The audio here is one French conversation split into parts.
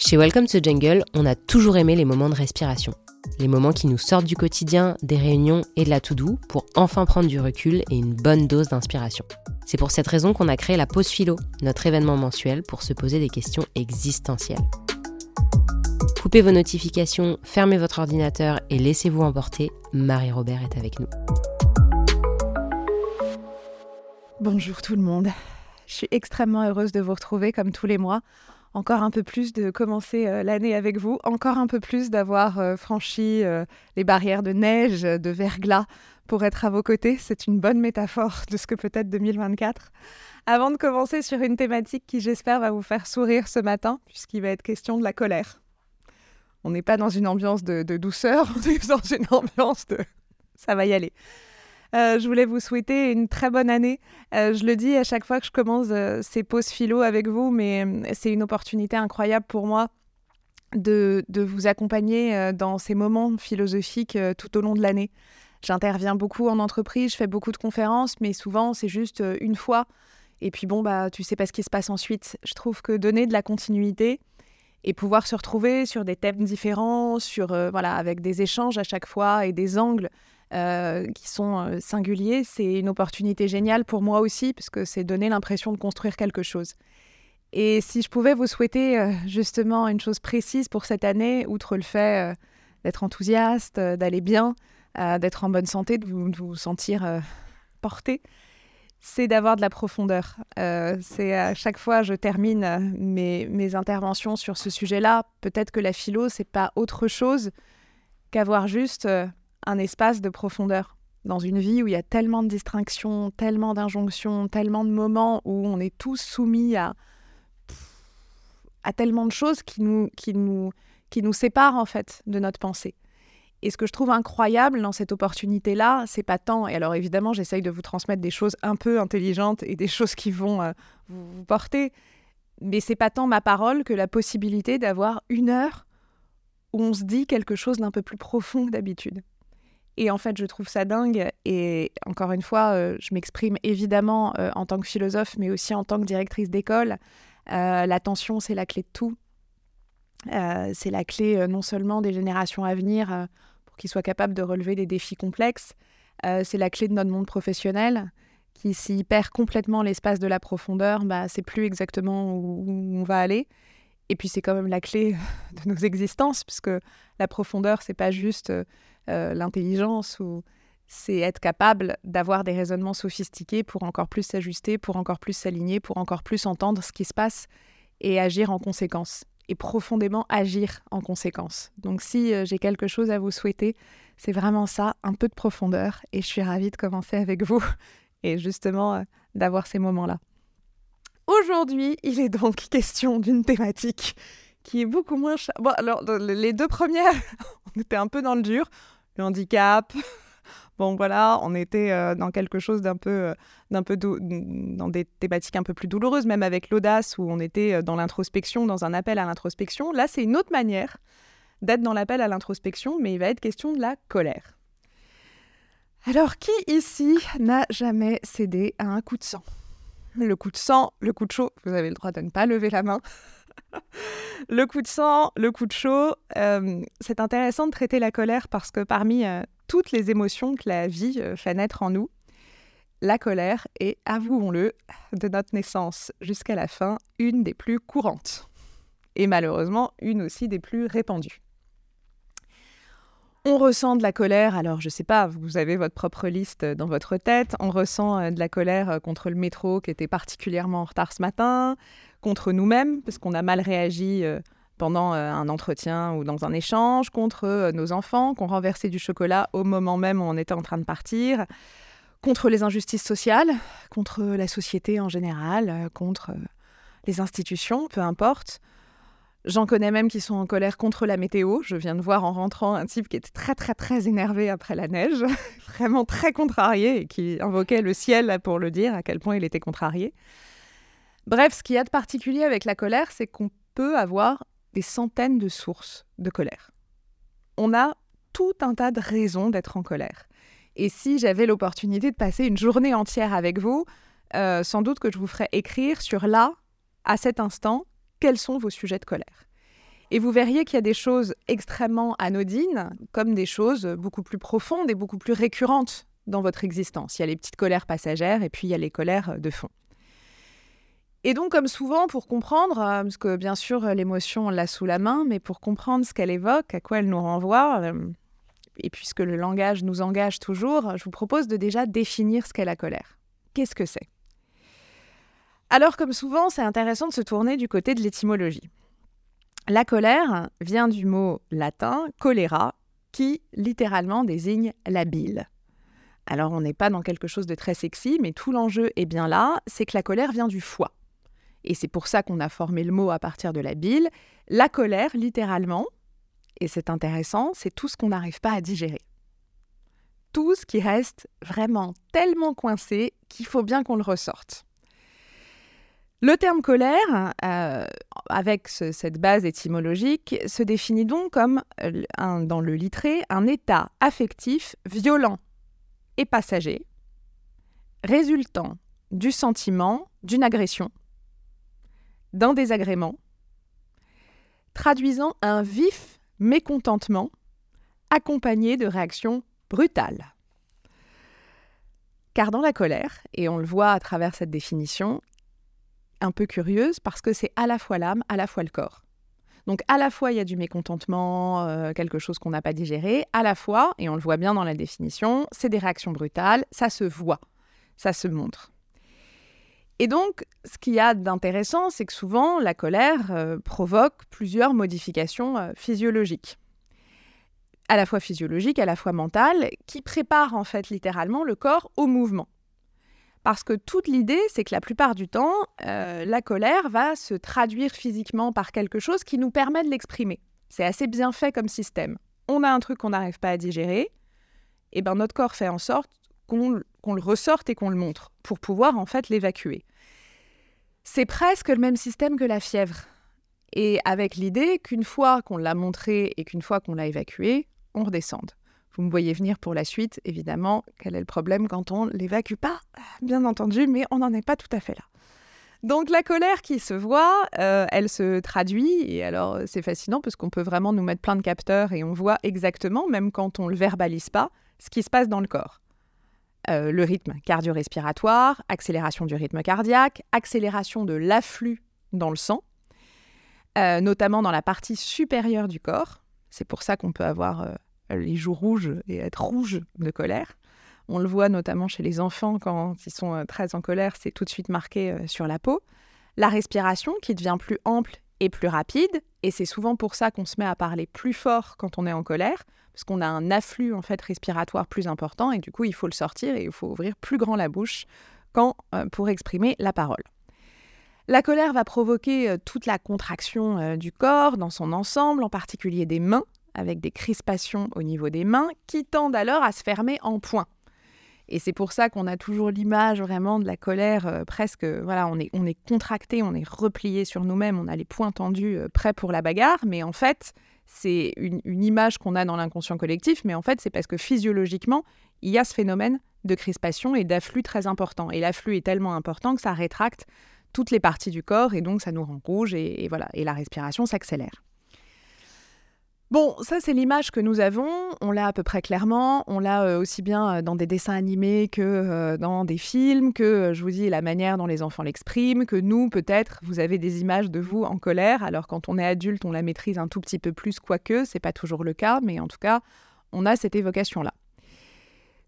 Chez Welcome to Jungle, on a toujours aimé les moments de respiration. Les moments qui nous sortent du quotidien, des réunions et de la to-do pour enfin prendre du recul et une bonne dose d'inspiration. C'est pour cette raison qu'on a créé la Pause Philo, notre événement mensuel pour se poser des questions existentielles. Coupez vos notifications, fermez votre ordinateur et laissez-vous emporter. Marie-Robert est avec nous. Bonjour tout le monde. Je suis extrêmement heureuse de vous retrouver comme tous les mois. Encore un peu plus de commencer euh, l'année avec vous, encore un peu plus d'avoir euh, franchi euh, les barrières de neige, de verglas pour être à vos côtés. C'est une bonne métaphore de ce que peut être 2024. Avant de commencer sur une thématique qui j'espère va vous faire sourire ce matin, puisqu'il va être question de la colère. On n'est pas dans une ambiance de, de douceur, on est dans une ambiance de ça va y aller. Euh, je voulais vous souhaiter une très bonne année. Euh, je le dis à chaque fois que je commence euh, ces pauses philo avec vous, mais c'est une opportunité incroyable pour moi de, de vous accompagner dans ces moments philosophiques tout au long de l'année. J'interviens beaucoup en entreprise, je fais beaucoup de conférences, mais souvent c'est juste une fois. Et puis bon, bah, tu sais pas ce qui se passe ensuite. Je trouve que donner de la continuité et pouvoir se retrouver sur des thèmes différents, sur, voilà, avec des échanges à chaque fois et des angles euh, qui sont euh, singuliers, c'est une opportunité géniale pour moi aussi, puisque c'est donner l'impression de construire quelque chose. Et si je pouvais vous souhaiter euh, justement une chose précise pour cette année, outre le fait d'être enthousiaste, d'aller bien, d'être en bonne santé, de vous, sentir porté, c'est d'avoir de la profondeur. c'est à chaque fois je termine mes, mes interventions sur ce sujet-là. Peut-être que la philo, c'est pas autre chose qu'avoir juste un espace de profondeur dans une vie où il y a tellement de distractions, tellement d'injonctions, tellement de moments où on est tous soumis à, à tellement de choses qui nous, qui, nous, qui nous séparent en fait de notre pensée. Et ce que je trouve incroyable dans cette opportunité-là, c'est pas tant, et alors évidemment j'essaye de vous transmettre des choses un peu intelligentes et des choses qui vont euh, vous, porter, mais c'est pas tant ma parole que la possibilité d'avoir une heure où on se dit quelque chose d'un peu plus profond que d'habitude. Et en fait, je trouve ça dingue. Et encore une fois, euh, je m'exprime évidemment euh, en tant que philosophe, mais aussi en tant que directrice d'école. Euh, L'attention, c'est la clé de tout. c'est la clé non seulement des générations à venir pour qu'ils soient capables de relever des défis complexes, c'est la clé de notre monde professionnel qui s'y perd complètement l'espace de la profondeur, bah, c'est plus exactement où, où on va aller. Et puis c'est quand même la clé de nos existences, puisque la profondeur, c'est pas juste euh, l'intelligence ou c'est être capable d'avoir des raisonnements sophistiqués pour encore plus s'ajuster, pour encore plus s'aligner, pour encore plus entendre ce qui se passe et agir en conséquence et profondément agir en conséquence. Donc si euh, j'ai quelque chose à vous souhaiter, c'est vraiment ça, un peu de profondeur et je suis ravie de commencer avec vous et justement euh, d'avoir ces moments-là. Aujourd'hui, il est donc question d'une thématique qui est beaucoup moins... Alors, les deux premières, on était un peu dans le dur le handicap. Bon voilà, on était euh, dans quelque chose d'un peu, euh, d'un peu dans des thématiques un peu plus douloureuses, même avec l'audace où on était euh, dans l'introspection, dans un appel à l'introspection. Là, c'est une autre manière d'être dans l'appel à l'introspection, mais il va être question de la colère. Alors, qui ici n'a jamais cédé à un coup de sang? Le coup de sang, le coup de chaud, vous avez le droit de ne pas lever la main. le coup de sang, le coup de chaud, euh, c'est intéressant de traiter la colère parce que parmi euh, toutes les émotions que la vie euh, fait naître en nous, la colère est, avouons-le, de notre naissance jusqu'à la fin, une des plus courantes. Et malheureusement, une aussi des plus répandues. On ressent de la colère, alors je sais pas, vous avez votre propre liste dans votre tête, on ressent de la colère contre le métro qui était particulièrement en retard ce matin, contre nous-mêmes, parce qu'on a mal réagi euh, pendant euh, un entretien ou dans un échange, contre euh, nos enfants qui ont renversé du chocolat au moment même où on était en train de partir, contre les injustices sociales, contre la société en général, contre les institutions, peu importe. J'en connais même qui sont en colère contre la météo. Je viens de voir en rentrant un type qui était très très très énervé après la neige, vraiment très contrarié et qui invoquait le ciel pour le dire à quel point il était contrarié. Bref, ce qu'il y a de particulier avec la colère, c'est qu'on peut avoir des centaines de sources de colère. On a tout un tas de raisons d'être en colère. Et si j'avais l'opportunité de passer une journée entière avec vous, euh, sans doute que je vous ferais écrire sur là, à cet instant, quels sont vos sujets de colère. Et vous verriez qu'il y a des choses extrêmement anodines, comme des choses beaucoup plus profondes et beaucoup plus récurrentes dans votre existence. Il y a les petites colères passagères et puis il y a les colères de fond. Et donc, comme souvent, pour comprendre, euh, parce que bien sûr, l'émotion, on l'a sous la main, mais pour comprendre ce qu'elle évoque, à quoi elle nous renvoie, euh, et puisque le langage nous engage toujours, je vous propose de déjà définir ce qu'est la colère. Qu'est-ce que c'est? Alors, comme souvent, c'est intéressant de se tourner du côté de l'étymologie. La colère vient du mot latin cholera, qui littéralement désigne la bile. Alors on n'est pas dans quelque chose de très sexy, mais tout l'enjeu est bien là, c'est que la colère vient du foie. Et c'est pour ça qu'on a formé le mot à partir de la bile. La colère, littéralement, et c'est intéressant, c'est tout ce qu'on n'arrive pas à digérer. Tout ce qui reste vraiment tellement coincé qu'il faut bien qu'on le ressorte. Le terme colère, euh, avec cette base étymologique, se définit donc comme, euh, dans le littré, un état affectif violent et passager, résultant du sentiment d'une agression, d'un désagrément, traduisant un vif mécontentement accompagné de réactions brutales. Car dans la colère, et on le voit à travers cette définition, un peu curieuse parce que c'est à la fois l'âme, à la fois le corps. Donc à la fois il y a du mécontentement, euh, quelque chose qu'on n'a pas digéré, à la fois, et on le voit bien dans la définition, c'est des réactions brutales, ça se voit, ça se montre. Et donc, ce qu'il y a d'intéressant, c'est que souvent, la colère euh, provoque plusieurs modifications euh, physiologiques. À la fois physiologiques, à la fois mentales, qui préparent en fait littéralement le corps au mouvement. Parce que toute l'idée, c'est que la plupart du temps, euh, la colère va se traduire physiquement par quelque chose qui nous permet de l'exprimer. C'est assez bien fait comme système. On a un truc qu'on n'arrive pas à digérer, et ben notre corps fait en sorte qu'on le ressorte et qu'on le montre pour pouvoir en fait l'évacuer. C'est presque le même système que la fièvre. Et avec l'idée qu'une fois qu'on l'a montré et qu'une fois qu'on l'a évacué, on redescende. Vous me voyez venir pour la suite, évidemment. Quel est le problème quand on l'évacue pas Bien entendu, mais on n'en est pas tout à fait là. Donc la colère qui se voit, euh, elle se traduit, et alors c'est fascinant parce qu'on peut vraiment nous mettre plein de capteurs et on voit exactement, même quand on le verbalise pas, ce qui se passe dans le corps. Euh, le rythme cardio-respiratoire, accélération du rythme cardiaque, accélération de l'afflux dans le sang, euh, notamment dans la partie supérieure du corps. C'est pour ça qu'on peut avoir les joues rouges et être rouge de colère. On le voit notamment chez les enfants quand ils sont euh, très en colère, c'est tout de suite marqué euh, sur la peau. La respiration qui devient plus ample et plus rapide, et c'est souvent pour ça qu'on se met à parler plus fort quand on est en colère, parce qu'on a un afflux en fait respiratoire plus important et du coup il faut le sortir et il faut ouvrir plus grand la bouche quand euh, pour exprimer la parole. La colère va provoquer toute la contraction du corps dans son ensemble, en particulier des mains, avec des crispations au niveau des mains qui tendent alors à se fermer en point. Et c'est pour ça qu'on a toujours l'image vraiment de la colère euh, presque, voilà, on est, on est contracté, on est replié sur nous-mêmes, on a les poings tendus, euh, prêts pour la bagarre, mais en fait, c'est une, image qu'on a dans l'inconscient collectif, mais en fait, c'est parce que physiologiquement, il y a ce phénomène de crispation et d'afflux très important. Et l'afflux est tellement important que ça rétracte toutes les parties du corps et donc ça nous rend rouge et voilà, et la respiration s'accélère. Bon, ça c'est l'image que nous avons, on l'a à peu près clairement, on l'a euh, aussi bien euh, dans des dessins animés que euh, dans des films, que je vous dis la manière dont les enfants l'expriment, que nous peut-être vous avez des images de vous en colère, alors quand on est adulte on la maîtrise un tout petit peu plus, quoique c'est pas toujours le cas, mais en tout cas on a cette évocation-là.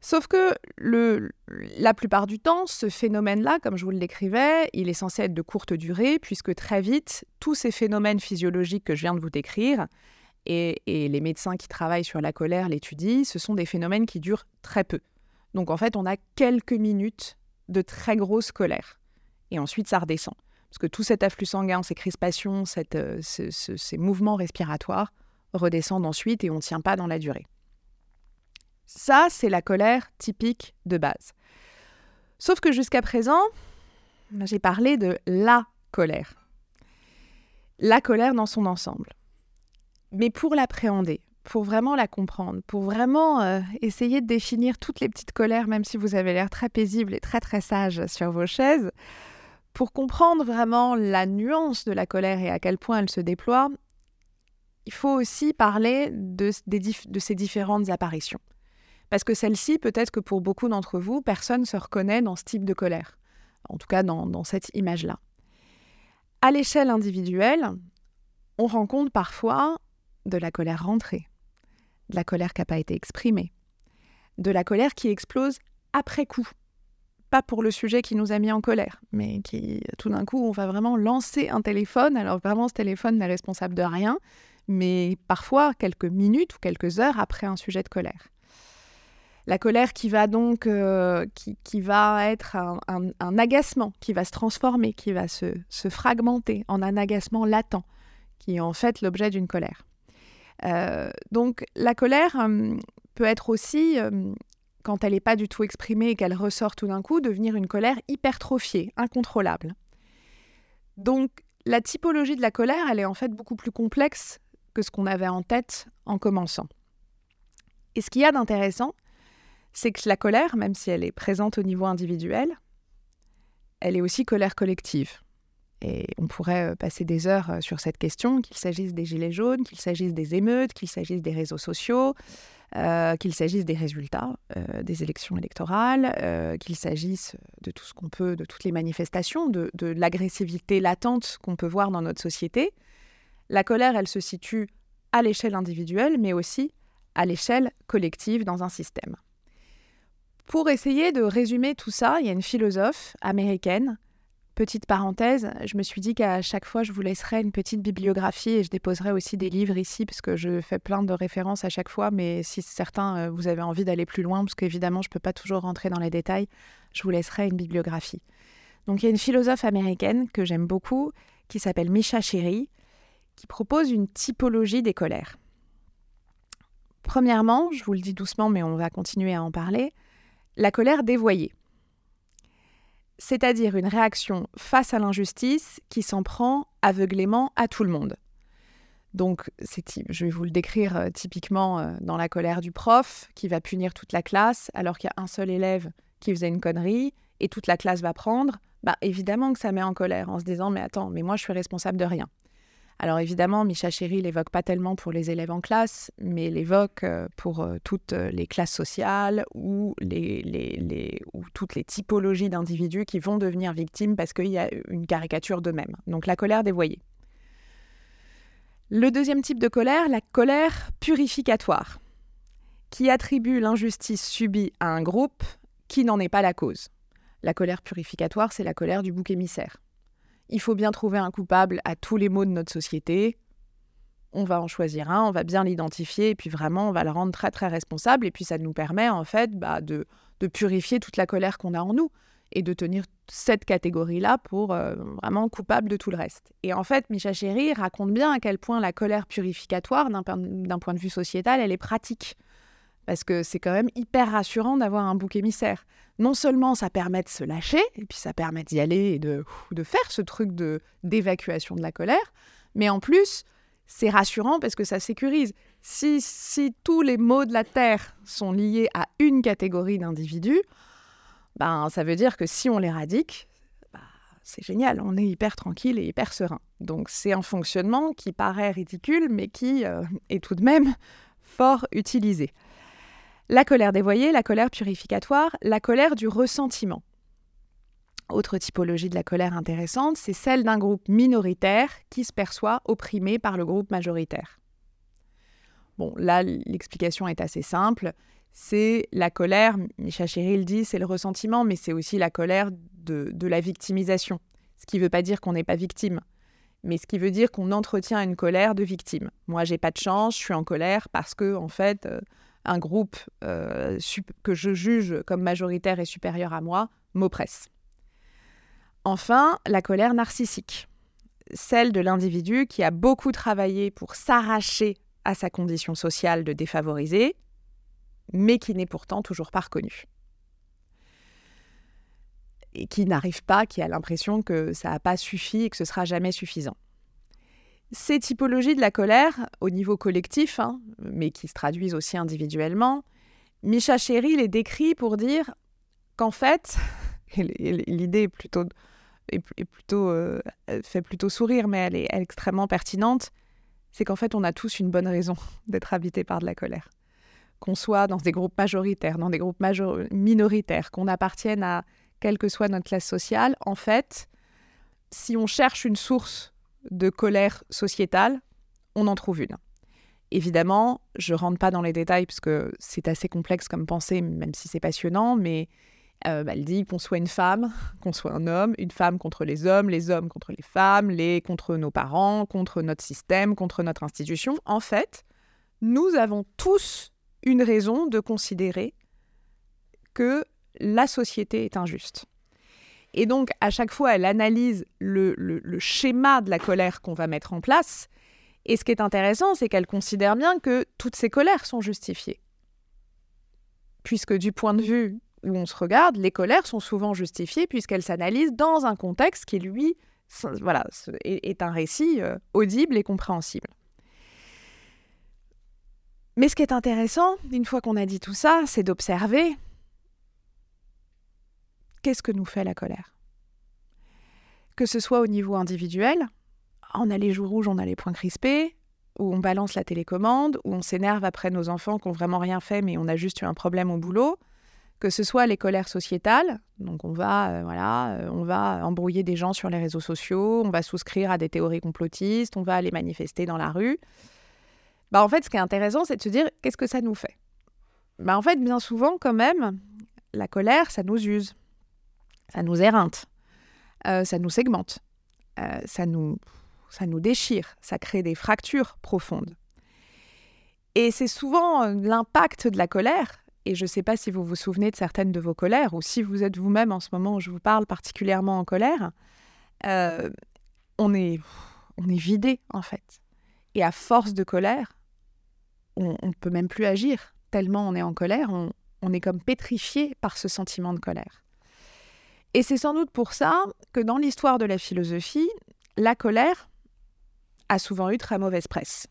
Sauf que la plupart du temps, ce phénomène-là, comme je vous le décrivais, il est censé être de courte durée, puisque très vite, tous ces phénomènes physiologiques que je viens de vous décrire, et, les médecins qui travaillent sur la colère l'étudient, ce sont des phénomènes qui durent très peu. Donc en fait, on a quelques minutes de très grosse colère. Et ensuite, ça redescend. Parce que tout cet afflux sanguin, ces crispations, euh, ces mouvements respiratoires redescendent ensuite et on ne tient pas dans la durée. Ça, c'est la colère typique de base. Sauf que jusqu'à présent, j'ai parlé de la colère. La colère dans son ensemble. Mais pour l'appréhender, pour vraiment la comprendre, pour vraiment euh, essayer de définir toutes les petites colères, même si vous avez l'air très paisible et très très sage sur vos chaises, pour comprendre vraiment la nuance de la colère et à quel point elle se déploie, il faut aussi parler de, ces différentes apparitions. Parce que celle-ci, peut-être que pour beaucoup d'entre vous, personne ne se reconnaît dans ce type de colère, en tout cas dans cette image-là. À l'échelle individuelle, on rencontre parfois de la colère rentrée, de la colère qui n'a pas été exprimée, de la colère qui explose après coup. Pas pour le sujet qui nous a mis en colère, mais qui, tout d'un coup, on va vraiment lancer un téléphone. Alors vraiment, ce téléphone n'est responsable de rien, mais parfois quelques minutes ou quelques heures après un sujet de colère. La colère qui va donc, euh, qui, va être un, agacement, qui va se transformer, qui va se, se fragmenter en un agacement latent, qui est en fait l'objet d'une colère. Euh, donc la colère euh, peut être aussi, euh, quand elle n'est pas du tout exprimée et qu'elle ressort tout d'un coup, devenir une colère hypertrophiée, incontrôlable. Donc la typologie de la colère, elle est en fait beaucoup plus complexe que ce qu'on avait en tête en commençant. Et ce qu'il y a d'intéressant, c'est que la colère, même si elle est présente au niveau individuel, elle est aussi colère collective. Et on pourrait euh, passer des heures euh, sur cette question, qu'il s'agisse des gilets jaunes, qu'il s'agisse des émeutes, qu'il s'agisse des réseaux sociaux, euh, qu'il s'agisse des résultats des élections électorales, qu'il s'agisse de tout ce qu'on peut, de toutes les manifestations, de, de l'agressivité latente qu'on peut voir dans notre société. La colère, elle se situe à l'échelle individuelle, mais aussi à l'échelle collective dans un système. Pour essayer de résumer tout ça, il y a une philosophe américaine Petite parenthèse, je me suis dit qu'à chaque fois, je vous laisserai une petite bibliographie et je déposerai aussi des livres ici, parce que je fais plein de références à chaque fois. Mais si certains, euh, vous avez envie d'aller plus loin, parce qu'évidemment, je ne peux pas toujours rentrer dans les détails, je vous laisserai une bibliographie. Donc, il y a une philosophe américaine que j'aime beaucoup, qui s'appelle Misha Cherry, qui propose une typologie des colères. Premièrement, je vous le dis doucement, mais on va continuer à en parler, la colère dévoyée c'est-à-dire une réaction face à l'injustice qui s'en prend aveuglément à tout le monde. Donc, je vais vous le décrire euh, typiquement euh, dans la colère du prof qui va punir toute la classe alors qu'il y a un seul élève qui faisait une connerie et toute la classe va prendre. Bah, évidemment que ça met en colère en se disant mais attends, mais moi je suis responsable de rien. Alors évidemment, Micha Chéry l'évoque pas tellement pour les élèves en classe, mais l'évoque euh, pour euh, toutes euh, les classes sociales ou, toutes les typologies d'individus qui vont devenir victimes parce qu'il y a une caricature d'eux-mêmes. Donc la colère dévoyée. Le deuxième type de colère, la colère purificatoire, qui attribue l'injustice subie à un groupe qui n'en est pas la cause. La colère purificatoire, c'est la colère du bouc émissaire il faut bien trouver un coupable à tous les maux de notre société. On va en choisir un, on va bien l'identifier, et puis vraiment, on va le rendre très très responsable. Et puis ça nous permet en fait bah, de, purifier toute la colère qu'on a en nous et de tenir cette catégorie-là pour euh, vraiment coupable de tout le reste. Et en fait, Micha Chéry raconte bien à quel point la colère purificatoire, d'un point de vue sociétal, elle est pratique. Parce que c'est quand même hyper rassurant d'avoir un bouc émissaire non seulement ça permet de se lâcher, et puis ça permet d'y aller et de, de faire ce truc de d'évacuation de la colère, mais en plus, c'est rassurant parce que ça sécurise. Si, si tous les maux de la Terre sont liés à une catégorie d'individus, ben, ça veut dire que si on l'éradique, ben, c'est génial, on est hyper tranquille et hyper serein. Donc c'est un fonctionnement qui paraît ridicule, mais qui euh, est tout de même fort utilisé. La colère dévoyée, la colère purificatoire, la colère du ressentiment. Autre typologie de la colère intéressante, c'est celle d'un groupe minoritaire qui se perçoit opprimé par le groupe majoritaire. Bon, là, l'explication est assez simple. C'est la colère, Micha Chéry dit, c'est le ressentiment, mais c'est aussi la colère de, de, la victimisation. Ce qui ne veut pas dire qu'on n'est pas victime, mais ce qui veut dire qu'on entretient une colère de victime. Moi, j'ai pas de chance, je suis en colère parce que, en fait, euh, un groupe euh, que je juge comme majoritaire et supérieur à moi m'oppresse. Enfin, la colère narcissique, celle de l'individu qui a beaucoup travaillé pour s'arracher à sa condition sociale de défavorisé, mais qui n'est pourtant toujours pas reconnu. Et qui n'arrive pas, qui a l'impression que ça n'a pas suffi et que ce sera jamais suffisant. Ces typologies de la colère, au niveau collectif, hein, mais qui se traduisent aussi individuellement, Micha Chéry les décrit pour dire qu'en fait, l'idée est, plutôt euh, fait plutôt sourire, mais elle est extrêmement pertinente. c'est qu'en fait, on a tous une bonne raison d'être habité par de la colère. Qu'on soit dans des groupes majoritaires, dans des groupes minoritaires, qu'on appartienne à quelle que soit notre classe sociale, en fait, si on cherche une source de colère sociétale, on en trouve une. Évidemment, je rentre pas dans les détails parce que c'est assez complexe comme pensée, même si c'est passionnant, mais euh, bah, elle dit qu'on soit une femme, qu'on soit un homme, une femme contre les hommes, les hommes contre les femmes, les contre nos parents, contre notre système, contre notre institution. En fait, nous avons tous une raison de considérer que la société est injuste. Et donc, à chaque fois, elle analyse le, schéma de la colère qu'on va mettre en place et ce qui est intéressant, c'est qu'elle considère bien que toutes ces colères sont justifiées. Puisque du point de vue où on se regarde, les colères sont souvent justifiées puisqu'elles s'analysent dans un contexte qui, lui, voilà, est, un récit euh, audible et compréhensible. Mais ce qui est intéressant, une fois qu'on a dit tout ça, c'est d'observer qu'est-ce que nous fait la colère? Que ce soit au niveau individuel, on a les joues rouges, on a les points crispés, où on balance la télécommande, où on s'énerve après nos enfants qui n'ont vraiment rien fait, mais on a juste eu un problème au boulot, que ce soit les colères sociétales, donc on va, euh, voilà, euh, on va embrouiller des gens sur les réseaux sociaux, on va souscrire à des théories complotistes, on va aller manifester dans la rue. Bah en fait, ce qui est intéressant, c'est de se dire qu'est-ce que ça nous fait? Bah en fait, bien souvent, quand même, la colère, ça nous use, ça nous éreinte, euh, ça nous segmente, ça nous ça nous déchire, ça crée des fractures profondes. Et c'est souvent euh, l'impact de la colère, et je ne sais pas si vous vous souvenez de certaines de vos colères, ou si vous êtes vous-même en ce moment où je vous parle particulièrement en colère, euh, on, est, on est vidé en fait. Et à force de colère, on ne peut même plus agir, tellement on est en colère, on, on est comme pétrifié par ce sentiment de colère. Et c'est sans doute pour ça que dans l'histoire de la philosophie, la colère, a souvent eu très mauvaise presse.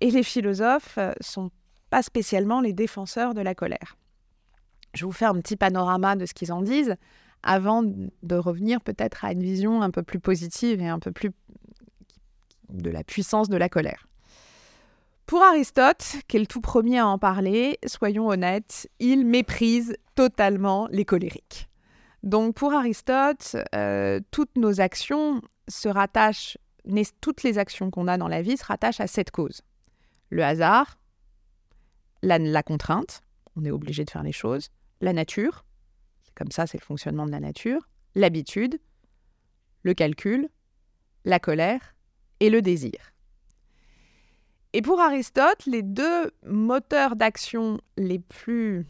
Et les philosophes euh, sont pas spécialement les défenseurs de la colère. Je vous faire un petit panorama de ce qu'ils en disent avant de revenir peut-être à une vision un peu plus positive et un peu plus de la puissance de la colère. Pour Aristote, qui est le tout premier à en parler, soyons honnêtes, il méprise totalement les colériques. Donc pour Aristote, euh, toutes nos actions se rattachent toutes les actions qu'on a dans la vie se rattachent à cette cause. Le hasard, la, contrainte, on est obligé de faire les choses, la nature, comme ça c'est le fonctionnement de la nature, l'habitude, le calcul, la colère et le désir. Et pour Aristote, les deux moteurs d'action les plus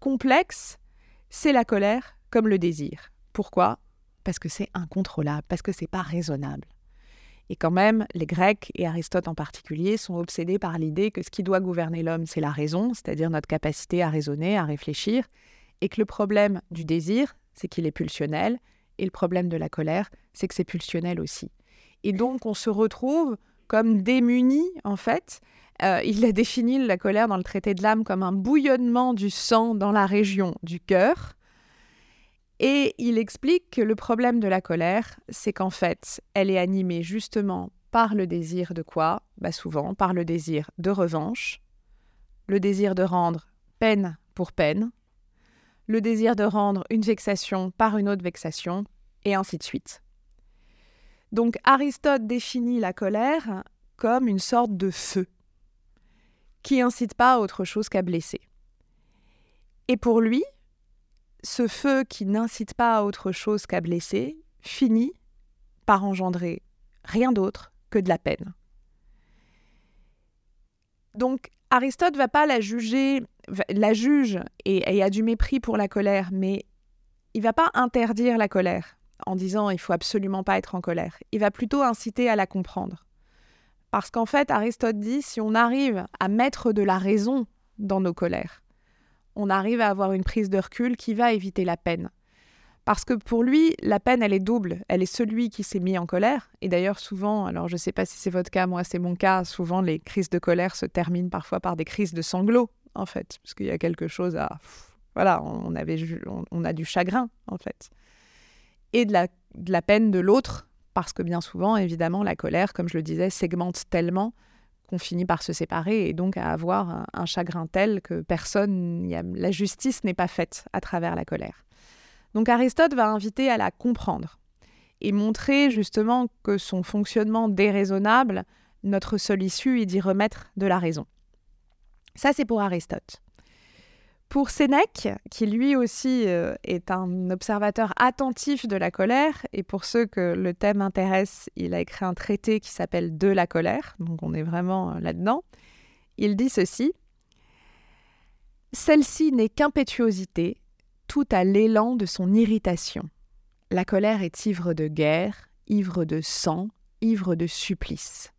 complexes, c'est la colère comme le désir. Pourquoi? Parce que c'est incontrôlable, parce que c'est pas raisonnable. Et quand même, les Grecs, et Aristote en particulier, sont obsédés par l'idée que ce qui doit gouverner l'homme, c'est la raison, c'est-à-dire notre capacité à raisonner, à réfléchir, et que le problème du désir, c'est qu'il est pulsionnel, et le problème de la colère, c'est que c'est pulsionnel aussi. Et donc, on se retrouve comme démunis, en fait. Euh, il a défini la colère dans le traité de l'âme comme un bouillonnement du sang dans la région du cœur, et il explique que le problème de la colère, c'est qu'en fait, elle est animée justement par le désir de quoi? Bah Souvent par le désir de revanche, le désir de rendre peine pour peine, le désir de rendre une vexation par une autre vexation, et ainsi de suite. Donc Aristote définit la colère comme une sorte de feu qui incite pas à autre chose qu'à blesser. Et pour lui, ce feu qui n'incite pas à autre chose qu'à blesser finit par engendrer rien d'autre que de la peine. Donc Aristote va pas la juger, la juge et, a du mépris pour la colère, mais il va pas interdire la colère en disant il faut absolument pas être en colère. Il va plutôt inciter à la comprendre. Parce qu'en fait, Aristote dit si on arrive à mettre de la raison dans nos colères, on arrive à avoir une prise de recul qui va éviter la peine. Parce que pour lui, la peine, elle est double. Elle est celui qui s'est mis en colère. Et d'ailleurs, souvent, alors je ne sais pas si c'est votre cas, moi c'est mon cas, souvent les crises de colère se terminent parfois par des crises de sanglots, en fait. Parce qu'il y a quelque chose à... Voilà, on, avait, on, a du chagrin, en fait. Et de la, de la peine de l'autre, parce que bien souvent, évidemment, la colère, comme je le disais, segmente tellement qu'on finit par se séparer et donc à avoir un, chagrin tel que personne, la justice n'est pas faite à travers la colère. Donc Aristote va inviter à la comprendre et montrer justement que son fonctionnement déraisonnable, notre seule issue est d'y remettre de la raison. Ça, c'est pour Aristote. Pour Sénèque, qui lui aussi euh, est un observateur attentif de la colère, et pour ceux que le thème intéresse, il a écrit un traité qui s'appelle De la colère, donc on est vraiment euh, là-dedans, il dit ceci Celle-ci n'est qu'impétuosité, tout à l'élan de son irritation. La colère est ivre de guerre, ivre de sang, ivre de supplice.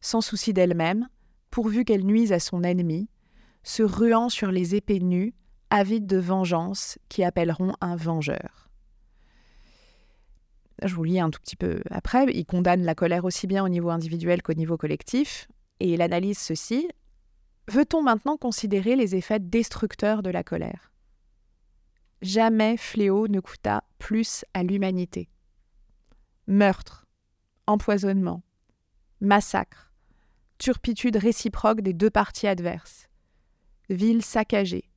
Sans souci d'elle-même, pourvu qu'elle nuise à son ennemi, se ruant sur les épées nues, avides de vengeance, qui appelleront un vengeur. Je vous lis un tout petit peu après. Il condamne la colère aussi bien au niveau individuel qu'au niveau collectif, et il analyse ceci. Veut-on maintenant considérer les effets destructeurs de la colère? Jamais fléau ne coûta plus à l'humanité. Meurtre, empoisonnement, massacre, turpitude réciproque des deux parties adverses, ville saccagée,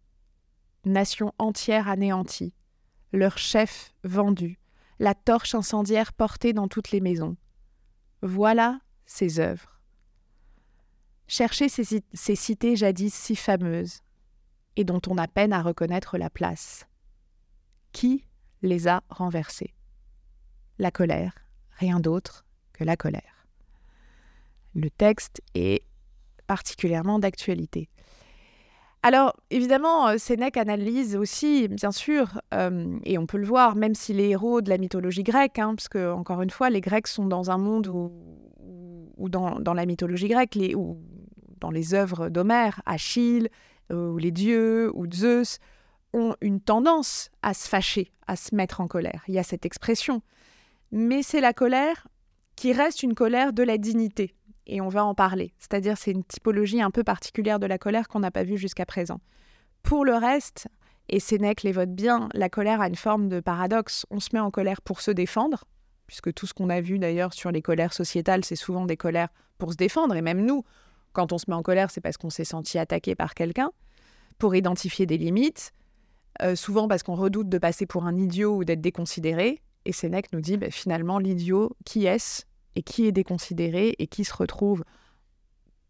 nation entière anéantie, leur chef vendu, la torche incendiaire portée dans toutes les maisons. Voilà ses œuvres. Cherchez ces, ces cités jadis si fameuses, et dont on a peine à reconnaître la place. Qui les a renversées? La colère, rien d'autre que la colère. Le texte est particulièrement d'actualité. Alors, évidemment, euh, Sénèque analyse aussi, bien sûr, euh, et on peut le voir, même si les héros de la mythologie grecque, hein, parce que, encore une fois, les Grecs sont dans un monde où, dans, la mythologie grecque, les, dans les œuvres d'Homère, Achille, euh, ou les dieux, ou Zeus, ont une tendance à se fâcher, à se mettre en colère. Il y a cette expression. Mais c'est la colère qui reste une colère de la dignité, et on va en parler. C'est-à-dire c'est une typologie un peu particulière de la colère qu'on n'a pas vue jusqu'à présent. Pour le reste, et Sénèque les vote bien, la colère a une forme de paradoxe. On se met en colère pour se défendre, puisque tout ce qu'on a vu d'ailleurs sur les colères sociétales, c'est souvent des colères pour se défendre, et même nous, quand on se met en colère, c'est parce qu'on s'est senti attaqué par quelqu'un, pour identifier des limites, euh, souvent parce qu'on redoute de passer pour un idiot ou d'être déconsidéré. Et Sénèque nous dit, ben, finalement, l'idiot, qui est-ce? Et qui est déconsidéré et qui se retrouve,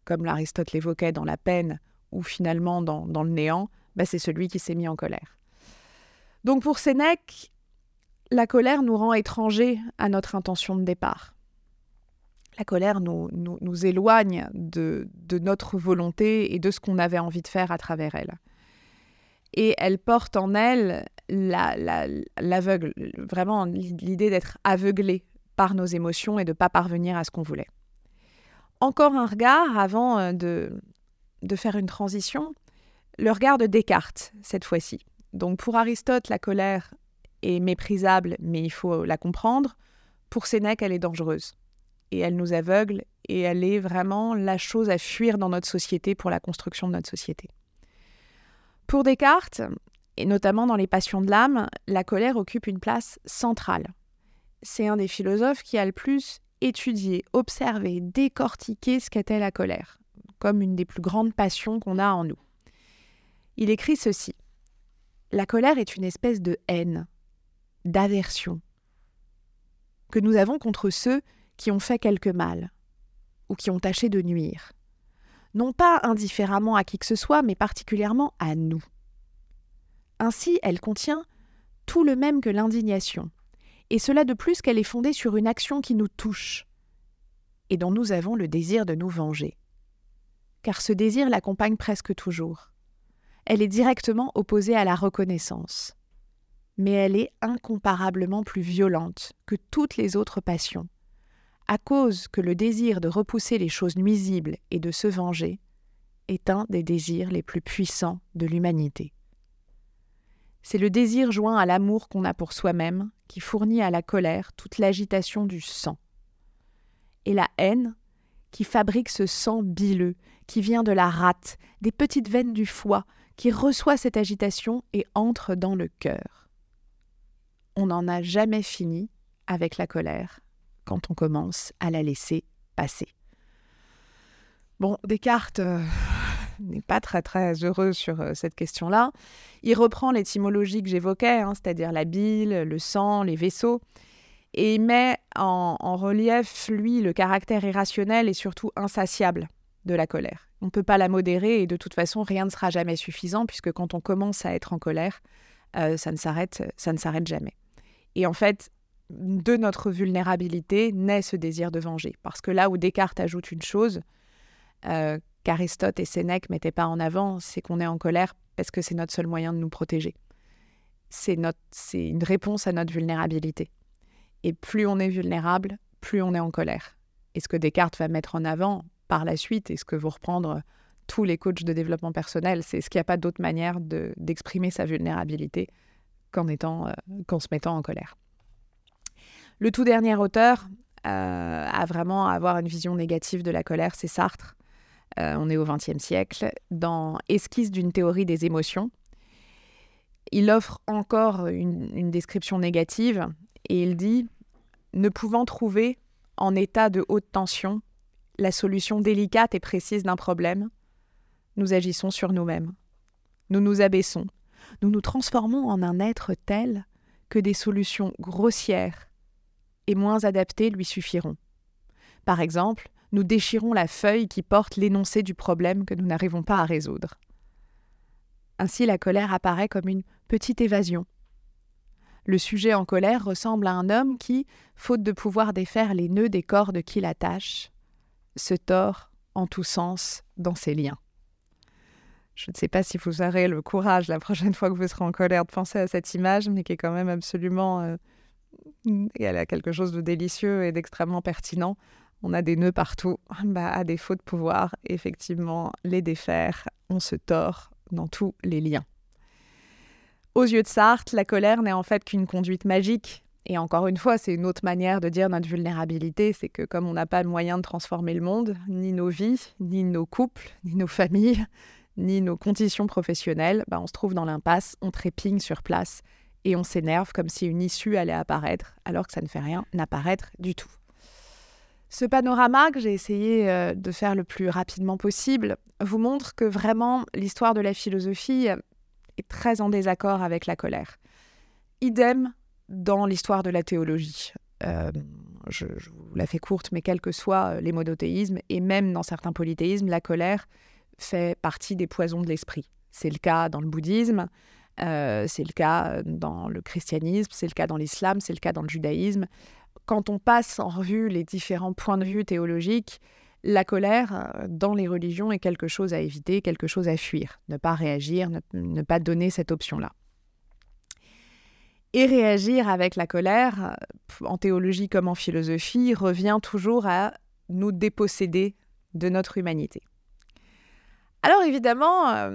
comme l'Aristote l'évoquait, dans la peine ou finalement dans, le néant, bah, c'est celui qui s'est mis en colère. Donc pour Sénèque, la colère nous rend étrangers à notre intention de départ. La colère nous, nous, éloigne de, de, notre volonté et de ce qu'on avait envie de faire à travers elle. Et elle porte en elle l'aveugle, vraiment l'idée d'être aveuglé par nos émotions et de ne pas parvenir à ce qu'on voulait. Encore un regard avant euh, de, de faire une transition, le regard de Descartes cette fois-ci. Donc pour Aristote, la colère est méprisable, mais il faut la comprendre. Pour Sénèque, elle est dangereuse. Et elle nous aveugle, et elle est vraiment la chose à fuir dans notre société pour la construction de notre société. Pour Descartes, et notamment dans les passions de l'âme, la colère occupe une place centrale c'est un des philosophes qui a le plus étudié, observé, décortiqué ce qu'était la colère, comme une des plus grandes passions qu'on a en nous. Il écrit ceci. La colère est une espèce de haine, d'aversion, que nous avons contre ceux qui ont fait quelque mal, ou qui ont tâché de nuire, non pas indifféremment à qui que ce soit, mais particulièrement à nous. Ainsi, elle contient tout le même que l'indignation, et cela de plus qu'elle est fondée sur une action qui nous touche, et dont nous avons le désir de nous venger. Car ce désir l'accompagne presque toujours. Elle est directement opposée à la reconnaissance, mais elle est incomparablement plus violente que toutes les autres passions, à cause que le désir de repousser les choses nuisibles et de se venger est un des désirs les plus puissants de l'humanité. C'est le désir joint à l'amour qu'on a pour soi-même qui fournit à la colère toute l'agitation du sang. Et la haine qui fabrique ce sang bileux qui vient de la rate, des petites veines du foie, qui reçoit cette agitation et entre dans le cœur. On n'en a jamais fini avec la colère, quand on commence à la laisser passer. Bon, Descartes euh, n'est pas très très heureux sur euh, cette question-là. Il reprend l'étymologie que j'évoquais, hein, c'est-à-dire la bile, le sang, les vaisseaux, et il met en, relief, lui, le caractère irrationnel et surtout insatiable de la colère. On ne peut pas la modérer et de toute façon, rien ne sera jamais suffisant puisque quand on commence à être en colère, euh, ça ne s'arrête, ça ne s'arrête jamais. Et en fait, de notre vulnérabilité naît ce désir de venger. Parce que là où Descartes ajoute une chose euh, qu'Aristote et Sénèque mettaient pas en avant, c'est qu'on est en colère parce que c'est notre seul moyen de nous protéger. C'est, une réponse à notre vulnérabilité. Et plus on est vulnérable, plus on est en colère. Et ce que Descartes va mettre en avant par la suite, et ce que vont reprendre tous les coachs de développement personnel, c'est ce qu'il n'y a pas d'autre manière de, d'exprimer sa vulnérabilité qu'en, étant, euh, qu'en se mettant en colère? Le tout dernier auteur euh, à vraiment avoir une vision négative de la colère, c'est Sartre. Euh, on est au XXe siècle. Dans Esquisse d'une théorie des émotions, il offre encore une, description négative et il dit Ne pouvant trouver, en état de haute tension, la solution délicate et précise d'un problème, nous agissons sur nous-mêmes. Nous nous abaissons. Nous nous transformons en un être tel que des solutions grossières et moins adaptés lui suffiront. Par exemple, nous déchirons la feuille qui porte l'énoncé du problème que nous n'arrivons pas à résoudre. Ainsi la colère apparaît comme une petite évasion. Le sujet en colère ressemble à un homme qui, faute de pouvoir défaire les nœuds des cordes qui l'attachent, se tord en tous sens dans ses liens. Je ne sais pas si vous aurez le courage la prochaine fois que vous serez en colère de penser à cette image, mais qui est quand même absolument euh, elle a quelque chose de délicieux et d'extrêmement pertinent. On a des nœuds partout. Bah, à défaut de pouvoir effectivement les défaire, on se tord dans tous les liens. Aux yeux de Sartre, la colère n'est en fait qu'une conduite magique. Et encore une fois, c'est une autre manière de dire notre vulnérabilité, c'est que comme on n'a pas le moyen de transformer le monde, ni nos vies, ni nos couples, ni nos familles, ni nos conditions professionnelles, bah, on se trouve dans l'impasse, on trépigne sur place et on s'énerve comme si une issue allait apparaître, alors que ça ne fait rien n'apparaître du tout. Ce panorama que j'ai essayé euh, de faire le plus rapidement possible vous montre que vraiment l'histoire de la philosophie est très en désaccord avec la colère. Idem dans l'histoire de la théologie. Euh, je, vous la fais courte, mais quels que soient les monothéismes, et même dans certains polythéismes, la colère fait partie des poisons de l'esprit. C'est le cas dans le bouddhisme, euh, c'est le cas dans le christianisme, c'est le cas dans l'islam, c'est le cas dans le judaïsme. Quand on passe en revue les différents points de vue théologiques, la colère euh, dans les religions est quelque chose à éviter, quelque chose à fuir, ne pas réagir, ne, pas donner cette option-là. Et réagir avec la colère, euh, en théologie comme en philosophie, revient toujours à nous déposséder de notre humanité. Alors évidemment,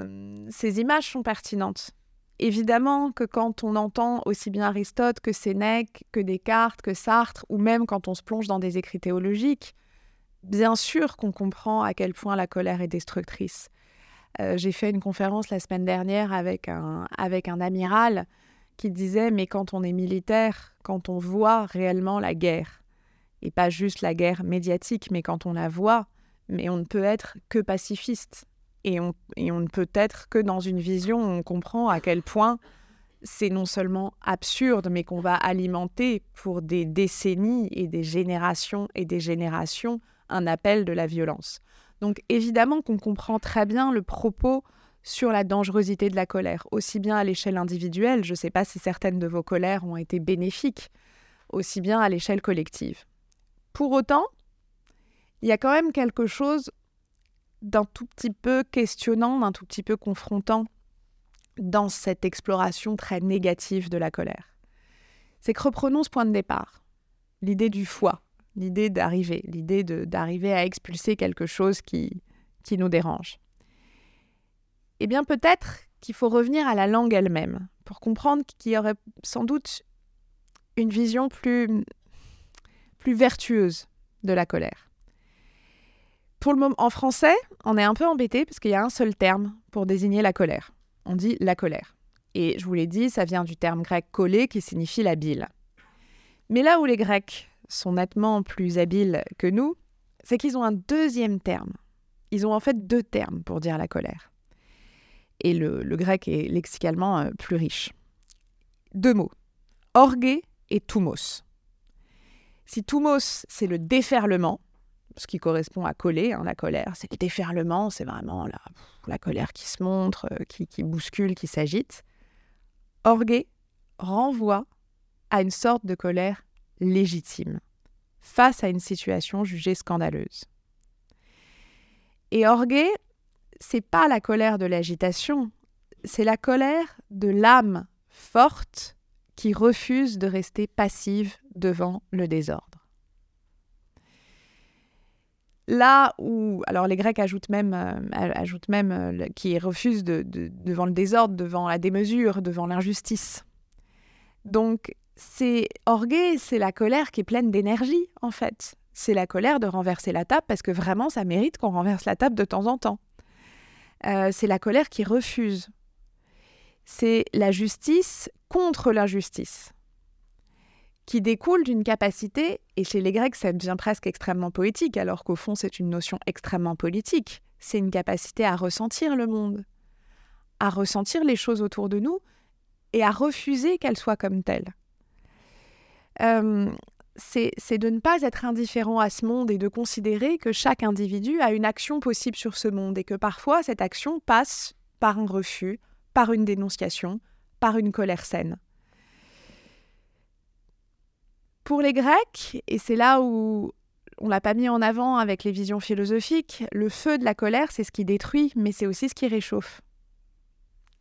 ces images sont pertinentes. Évidemment que quand on entend aussi bien Aristote que Sénèque, que Descartes, que Sartre, ou même quand on se plonge dans des écrits théologiques, bien sûr qu'on comprend à quel point la colère est destructrice. Euh, j'ai fait une conférence la semaine dernière avec un, avec un amiral qui disait mais quand on est militaire, quand on voit réellement la guerre, et pas juste la guerre médiatique, mais quand on la voit, mais on ne peut être que pacifiste. Et on, ne peut être que dans une vision où on comprend à quel point c'est non seulement absurde, mais qu'on va alimenter pour des décennies et des générations et des générations un appel de la violence. Donc évidemment qu'on comprend très bien le propos sur la dangerosité de la colère, aussi bien à l'échelle individuelle, je ne sais pas si certaines de vos colères ont été bénéfiques, aussi bien à l'échelle collective. Pour autant, il y a quand même quelque chose d'un tout petit peu questionnant, d'un tout petit peu confrontant dans cette exploration très négative de la colère. C'est que reprenons ce point de départ, l'idée du foie, l'idée d'arriver, l'idée d'arriver à expulser quelque chose qui, qui nous dérange. Eh bien peut-être qu'il faut revenir à la langue elle-même pour comprendre qu'il y aurait sans doute une vision plus, plus vertueuse de la colère. Pour le moment, en français, on est un peu embêté parce qu'il y a un seul terme pour désigner la colère. On dit la colère. Et je vous l'ai dit, ça vient du terme grec collé qui signifie la bile. Mais là où les Grecs sont nettement plus habiles que nous, c'est qu'ils ont un deuxième terme. Ils ont en fait deux termes pour dire la colère. Et le, grec est lexicalement euh, plus riche. Deux mots, orgue et thumos. Si thumos, c'est le déferlement, ce qui correspond à coller, hein, la colère, c'est le déferlement, c'est vraiment la, colère qui se montre, euh, qui, qui bouscule, qui s'agite. Orgue renvoie à une sorte de colère légitime face à une situation jugée scandaleuse. Et orgué, c'est pas la colère de l'agitation, c'est la colère de l'âme forte qui refuse de rester passive devant le désordre. Là où, alors les Grecs ajoutent même, euh, ajoutent même euh, qui refusent de, devant le désordre, devant la démesure, devant l'injustice. Donc c'est orgué, c'est la colère qui est pleine d'énergie, en fait. C'est la colère de renverser la table parce que vraiment, ça mérite qu'on renverse la table de temps en temps. Euh, c'est la colère qui refuse. C'est la justice contre l'injustice, qui découle d'une capacité, et chez les Grecs, ça devient presque extrêmement poétique, alors qu'au fond, c'est une notion extrêmement politique. C'est une capacité à ressentir le monde, à ressentir les choses autour de nous et à refuser qu'elles soient comme telles. Euh, c'est de ne pas être indifférent à ce monde et de considérer que chaque individu a une action possible sur ce monde et que parfois cette action passe par un refus, par une dénonciation, par une colère saine. Pour les Grecs, et c'est là où on l'a pas mis en avant avec les visions philosophiques, le feu de la colère, c'est ce qui détruit, mais c'est aussi ce qui réchauffe.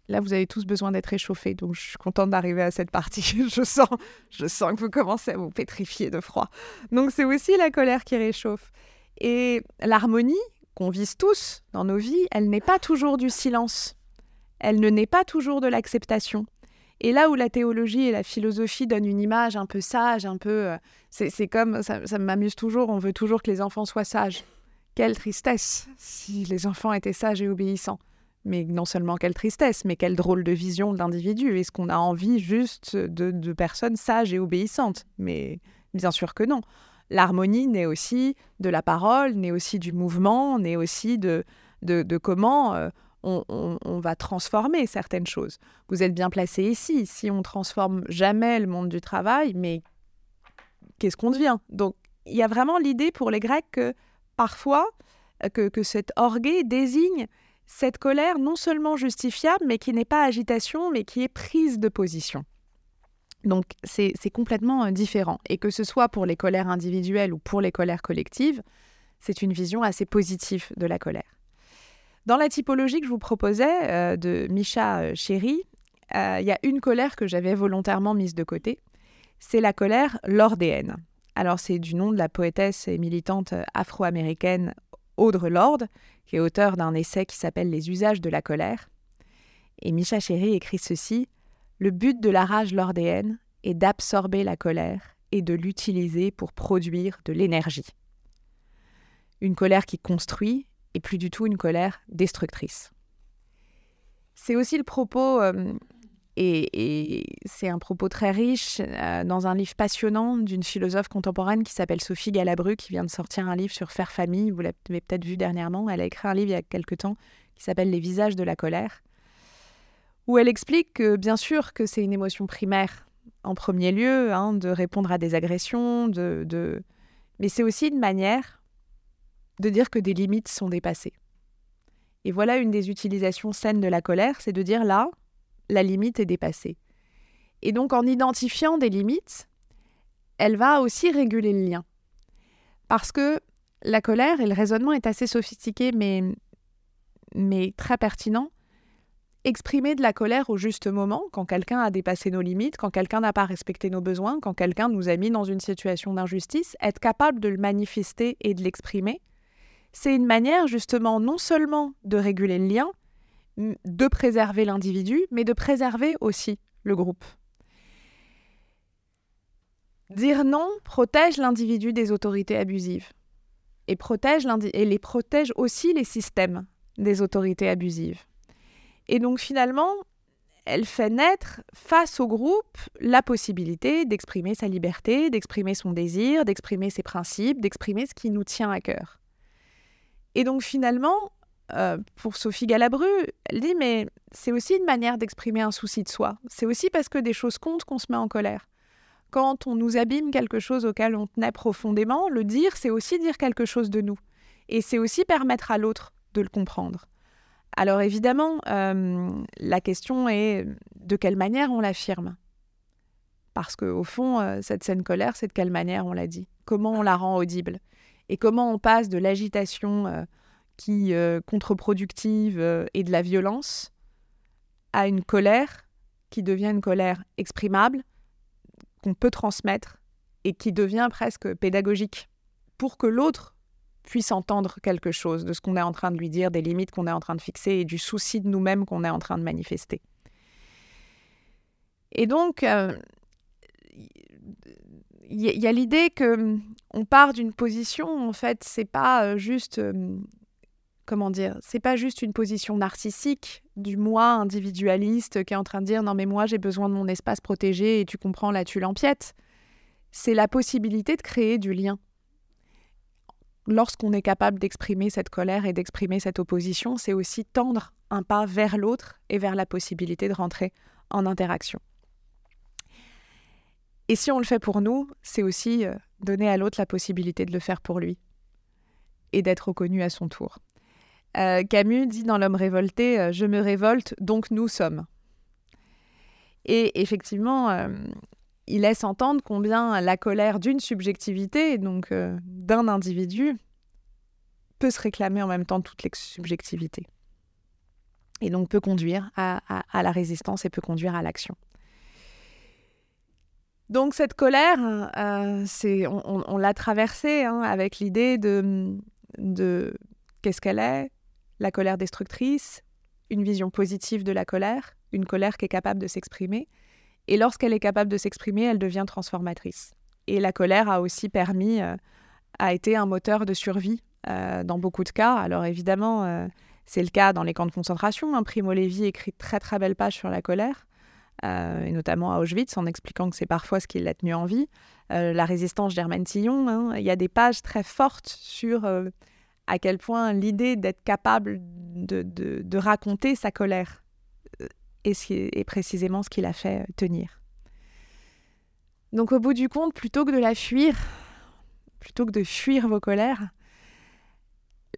Là, vous avez tous besoin d'être réchauffés, donc je suis contente d'arriver à cette partie. je sens, je sens que vous commencez à vous pétrifier de froid. Donc c'est aussi la colère qui réchauffe. Et l'harmonie qu'on vise tous dans nos vies, elle n'est pas toujours du silence. Elle ne naît pas toujours de l'acceptation. Et là où la théologie et la philosophie donnent une image un peu sage, un peu... Euh, c'est comme, ça, ça m'amuse toujours, on veut toujours que les enfants soient sages. Quelle tristesse si les enfants étaient sages et obéissants. Mais non seulement quelle tristesse, mais quelle drôle de vision de l'individu. Est-ce qu'on a envie juste de, personnes sages et obéissantes? Mais bien sûr que non. L'harmonie naît aussi de la parole, naît aussi du mouvement, naît aussi de, de, comment euh, on, va transformer certaines choses. Vous êtes bien placé ici. Si on transforme jamais le monde du travail, mais qu'est-ce qu'on devient? Donc, il y a vraiment l'idée pour les Grecs que parfois, que, que cette orgueil désigne cette colère non seulement justifiable, mais qui n'est pas agitation, mais qui est prise de position. Donc c'est complètement euh, différent. Et que ce soit pour les colères individuelles ou pour les colères collectives, c'est une vision assez positive de la colère. Dans la typologie que je vous proposais euh, de Micha euh, Chéry, il y a une colère que j'avais volontairement mise de côté. C'est la colère lordéenne. Alors c'est du nom de la poétesse et militante afro-américaine Audre Lorde, qui est auteur d'un essai qui s'appelle Les usages de la colère. Et Micha Chéry écrit ceci Le but de la rage lordéenne est d'absorber la colère et de l'utiliser pour produire de l'énergie. Une colère qui construit et plus du tout une colère destructrice. C'est aussi le propos euh, et, c'est un propos très riche euh, dans un livre passionnant d'une philosophe contemporaine qui s'appelle Sophie Galabru, qui vient de sortir un livre sur faire famille. Vous l'avez peut-être vu dernièrement. Elle a écrit un livre il y a quelque temps qui s'appelle Les visages de la colère, où elle explique que bien sûr que c'est une émotion primaire en premier lieu, hein, de répondre à des agressions, de, de... mais c'est aussi une manière de dire que des limites sont dépassées. Et voilà une des utilisations saines de la colère, c'est de dire là, la limite est dépassée. Et donc en identifiant des limites, elle va aussi réguler le lien. Parce que la colère et le raisonnement est assez sophistiqué, mais, très pertinent. Exprimer de la colère au juste moment, quand quelqu'un a dépassé nos limites, quand quelqu'un n'a pas respecté nos besoins, quand quelqu'un nous a mis dans une situation d'injustice, être capable de le manifester et de l'exprimer, c'est une manière justement non seulement de réguler le lien, de préserver l'individu, mais de préserver aussi le groupe. Dire non protège l'individu des autorités abusives et, protège les protège aussi les systèmes des autorités abusives. Et donc finalement, elle fait naître face au groupe la possibilité d'exprimer sa liberté, d'exprimer son désir, d'exprimer ses principes, d'exprimer ce qui nous tient à cœur. Et donc finalement, euh, pour Sophie Galabru, elle dit mais c'est aussi une manière d'exprimer un souci de soi. C'est aussi parce que des choses comptent qu'on se met en colère. Quand on nous abîme quelque chose auquel on tenait profondément, le dire, c'est aussi dire quelque chose de nous. Et c'est aussi permettre à l'autre de le comprendre. Alors évidemment, euh, la question est de quelle manière on l'affirme? Parce qu'au fond, euh, cette scène colère, c'est de quelle manière on l'a dit? Comment on la rend audible? Et comment on passe de l'agitation qui euh, contre-productive euh, et de la violence à une colère qui devient une colère exprimable, qu'on peut transmettre et qui devient presque pédagogique pour que l'autre puisse entendre quelque chose de ce qu'on est en train de lui dire, des limites qu'on est en train de fixer et du souci de nous-mêmes qu'on est en train de manifester. Et donc, il euh, y, a l'idée que on part d'une position, en fait, c'est pas juste comment dire, c'est pas juste une position narcissique du moi individualiste qui est en train de dire non mais moi j'ai besoin de mon espace protégé et tu comprends là tu l'empiètes. C'est la possibilité de créer du lien. Lorsqu'on est capable d'exprimer cette colère et d'exprimer cette opposition, c'est aussi tendre un pas vers l'autre et vers la possibilité de rentrer en interaction. Et si on le fait pour nous, c'est aussi euh, donner à l'autre la possibilité de le faire pour lui et d'être reconnu à son tour. Euh, Camus dit dans L'homme révolté, euh, je me révolte, donc nous sommes. Et effectivement, euh, il laisse entendre combien la colère d'une subjectivité, donc d'un individu, peut se réclamer en même temps toutes les subjectivités. Et donc peut conduire à, la résistance et peut conduire à l'action. Donc cette colère, c'est, on, l'a traversée hein, avec l'idée de, qu'est-ce qu'elle est, la colère destructrice, une vision positive de la colère, une colère qui est capable de s'exprimer. Et lorsqu'elle est capable de s'exprimer, elle devient transformatrice. Et la colère a aussi permis, euh, a été un moteur de survie euh, dans beaucoup de cas. Alors évidemment, euh, c'est le cas dans les camps de concentration. Hein. Primo Levi écrit très très belles pages sur la colère, et notamment à Auschwitz, en expliquant que c'est parfois ce qui l'a tenu en vie. la résistance Germaine Tillon, hein. il y a des pages très fortes sur à quel point l'idée d'être capable de, raconter sa colère euh, est, précisément ce qui l'a fait tenir. Donc au bout du compte, plutôt que de la fuir, plutôt que de fuir vos colères,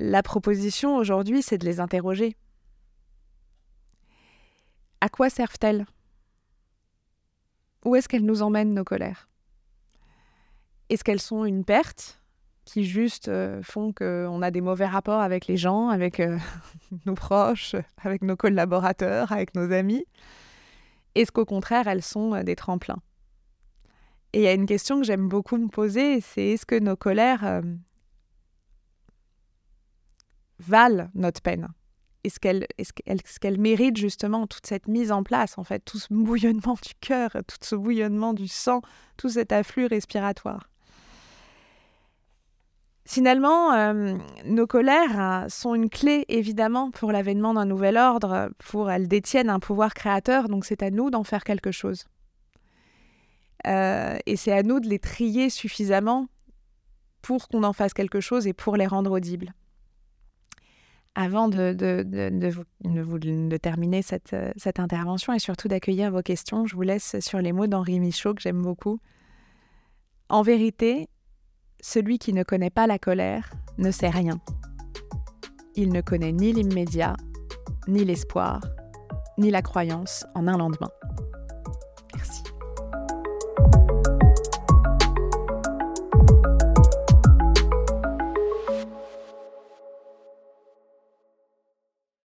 la proposition aujourd'hui, c'est de les interroger. À quoi servent-elles? Où est-ce qu'elles nous emmènent nos colères? Est-ce qu'elles sont une perte qui juste euh, font qu'on a des mauvais rapports avec les gens, avec euh, nos proches, avec nos collaborateurs, avec nos amis? Est-ce qu'au contraire, elles sont euh, des tremplins? Et il y a une question que j'aime beaucoup me poser, c'est est-ce que nos colères valent notre peine? Est-ce qu'elles est méritent justement toute cette mise en place, en fait, tout ce bouillonnement du cœur, tout ce bouillonnement du sang, tout cet afflux respiratoire? Finalement, euh, nos colères sont une clé évidemment pour l'avènement d'un nouvel ordre, pour elles détiennent un pouvoir créateur, donc c'est à nous d'en faire quelque chose. Euh, et c'est à nous de les trier suffisamment pour qu'on en fasse quelque chose et pour les rendre audibles. Avant de, de, terminer cette, cette intervention et surtout d'accueillir vos questions, je vous laisse sur les mots d'Henri Michaud que j'aime beaucoup. En vérité, celui qui ne connaît pas la colère ne sait rien. Il ne connaît ni l'immédiat, ni l'espoir, ni la croyance en un lendemain.